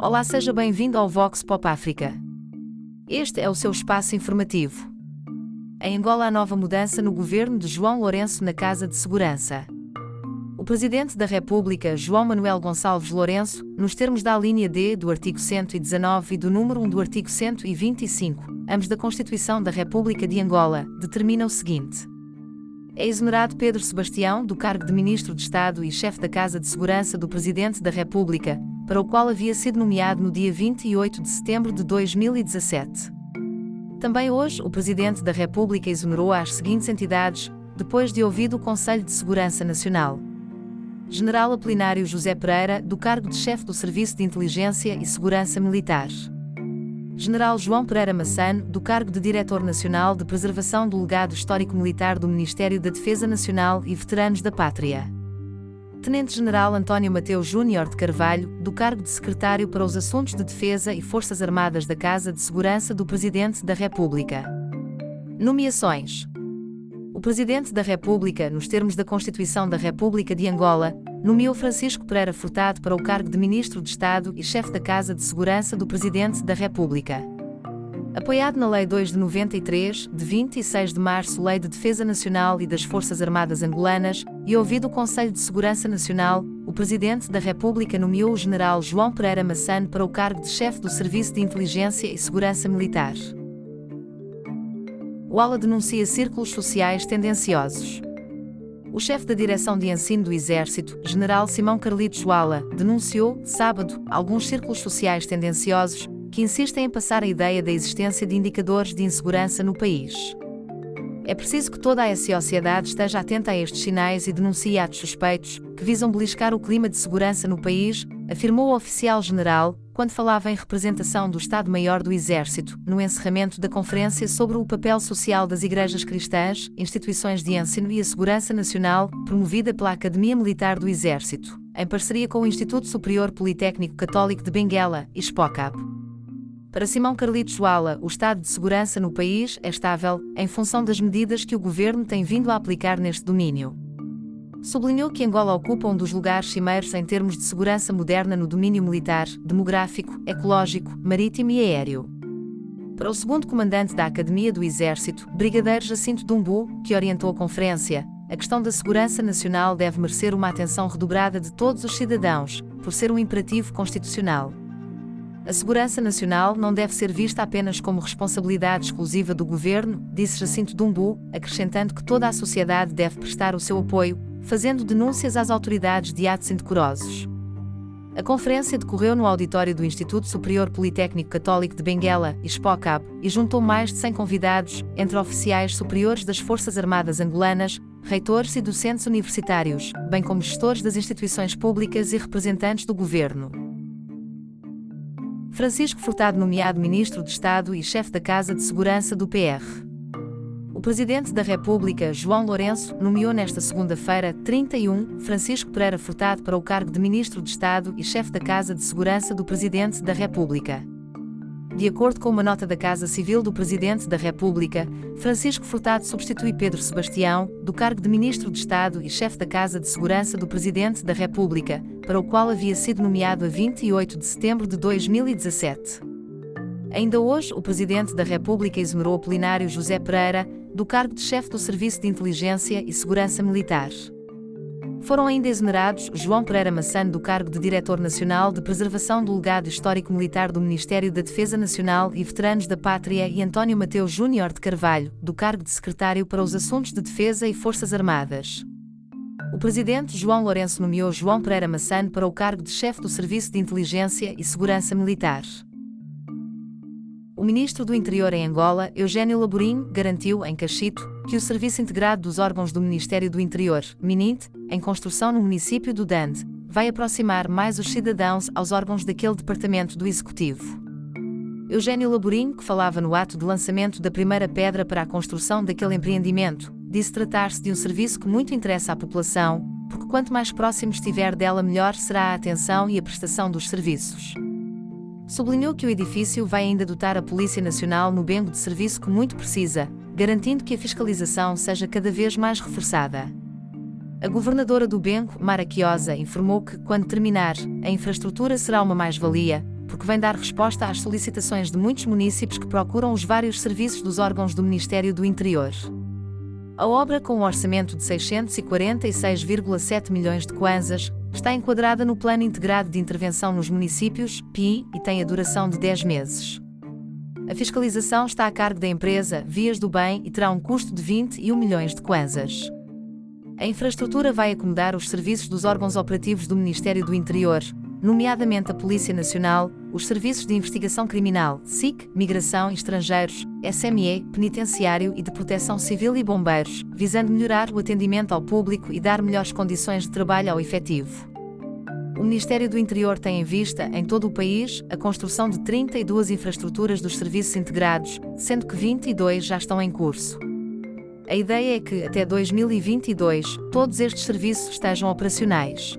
Olá, seja bem-vindo ao Vox Pop África. Este é o seu espaço informativo. Em Angola há nova mudança no governo de João Lourenço na Casa de Segurança. O Presidente da República, João Manuel Gonçalves Lourenço, nos termos da linha D do artigo 119 e do número 1 do artigo 125, ambos da Constituição da República de Angola, determina o seguinte: é exonerado Pedro Sebastião do cargo de Ministro de Estado e chefe da Casa de Segurança do Presidente da República, para o qual havia sido nomeado no dia 28 de setembro de 2017. Também hoje, o Presidente da República exonerou as seguintes entidades, depois de ouvido o Conselho de Segurança Nacional. General Apolinário José Pereira, do cargo de chefe do Serviço de Inteligência e Segurança Militar. General João Pereira Massano, do cargo de Diretor Nacional de Preservação do Legado Histórico Militar do Ministério da Defesa Nacional e Veteranos da Pátria. Tenente-General António Mateus Júnior de Carvalho, do cargo de Secretário para os Assuntos de Defesa e Forças Armadas da Casa de Segurança do Presidente da República. Nomeações: O Presidente da República, nos termos da Constituição da República de Angola, nomeou Francisco Pereira Furtado para o cargo de Ministro de Estado e chefe da Casa de Segurança do Presidente da República. Apoiado na Lei 2 de 93, de 26 de março, Lei de Defesa Nacional e das Forças Armadas Angolanas, e ouvido o Conselho de Segurança Nacional, o Presidente da República nomeou o General João Pereira Massano para o cargo de chefe do Serviço de Inteligência e Segurança Militar. O ALA denuncia círculos sociais tendenciosos. O chefe da Direção de Ensino do Exército, General Simão Carlitos Wala, denunciou, sábado, alguns círculos sociais tendenciosos que insistem em passar a ideia da existência de indicadores de insegurança no país. É preciso que toda a sociedade esteja atenta a estes sinais e denuncie atos suspeitos que visam beliscar o clima de segurança no país, afirmou o oficial general, quando falava em representação do Estado-Maior do Exército, no encerramento da conferência sobre o papel social das igrejas cristãs, instituições de ensino e a segurança nacional, promovida pela Academia Militar do Exército, em parceria com o Instituto Superior Politécnico Católico de Benguela, SPOCAP. Para Simão Carlitos Wala, o estado de segurança no país é estável, em função das medidas que o governo tem vindo a aplicar neste domínio. Sublinhou que Angola ocupa um dos lugares cimeiros em termos de segurança moderna no domínio militar, demográfico, ecológico, marítimo e aéreo. Para o segundo comandante da Academia do Exército, Brigadeiro Jacinto Dumbu, que orientou a conferência, a questão da segurança nacional deve merecer uma atenção redobrada de todos os cidadãos, por ser um imperativo constitucional. A segurança nacional não deve ser vista apenas como responsabilidade exclusiva do governo, disse Jacinto Dumbu, acrescentando que toda a sociedade deve prestar o seu apoio, fazendo denúncias às autoridades de atos indecorosos. A conferência decorreu no auditório do Instituto Superior Politécnico Católico de Benguela, SPOCAB, e juntou mais de 100 convidados, entre oficiais superiores das Forças Armadas Angolanas, reitores e docentes universitários, bem como gestores das instituições públicas e representantes do governo. Francisco Furtado nomeado Ministro de Estado e chefe da Casa de Segurança do PR. O Presidente da República, João Lourenço, nomeou nesta segunda-feira, 31, Francisco Pereira Furtado para o cargo de Ministro de Estado e chefe da Casa de Segurança do Presidente da República. De acordo com uma nota da Casa Civil do Presidente da República, Francisco Furtado substitui Pedro Sebastião, do cargo de Ministro de Estado e chefe da Casa de Segurança do Presidente da República, para o qual havia sido nomeado a 28 de setembro de 2017. Ainda hoje, o Presidente da República exonerou Apolinário José Pereira, do cargo de chefe do Serviço de Inteligência e Segurança Militar. Foram ainda exonerados João Pereira Massano do cargo de Diretor Nacional de Preservação do Legado Histórico Militar do Ministério da Defesa Nacional e Veteranos da Pátria e António Mateus Júnior de Carvalho, do cargo de Secretário para os Assuntos de Defesa e Forças Armadas. O Presidente João Lourenço nomeou João Pereira Massano para o cargo de chefe do Serviço de Inteligência e Segurança Militar. O ministro do Interior em Angola, Eugênio Laborim, garantiu, em Cachito, que o Serviço Integrado dos Órgãos do Ministério do Interior, MININT, em construção no município do Dande, vai aproximar mais os cidadãos aos órgãos daquele departamento do Executivo. Eugênio Laborim, que falava no ato de lançamento da primeira pedra para a construção daquele empreendimento, disse tratar-se de um serviço que muito interessa à população, porque quanto mais próximo estiver dela, melhor será a atenção e a prestação dos serviços. Sublinhou que o edifício vai ainda dotar a Polícia Nacional no bengo de serviço que muito precisa, garantindo que a fiscalização seja cada vez mais reforçada. A governadora do Bengo, Mara Quiosa, informou que, quando terminar, a infraestrutura será uma mais-valia, porque vem dar resposta às solicitações de muitos municípios que procuram os vários serviços dos órgãos do Ministério do Interior. A obra, com um orçamento de 646,7 milhões de kwanzas, está enquadrada no Plano Integrado de Intervenção nos Municípios, PI, e tem a duração de 10 meses. A fiscalização está a cargo da empresa Vias do Bem e terá um custo de 21 milhões de kwanzas. A infraestrutura vai acomodar os serviços dos órgãos operativos do Ministério do Interior, nomeadamente a Polícia Nacional, os Serviços de Investigação Criminal, SIC, Migração e Estrangeiros, SME, Penitenciário e de Proteção Civil e Bombeiros, visando melhorar o atendimento ao público e dar melhores condições de trabalho ao efetivo. O Ministério do Interior tem em vista, em todo o país, a construção de 32 infraestruturas dos serviços integrados, sendo que 22 já estão em curso. A ideia é que, até 2022, todos estes serviços estejam operacionais.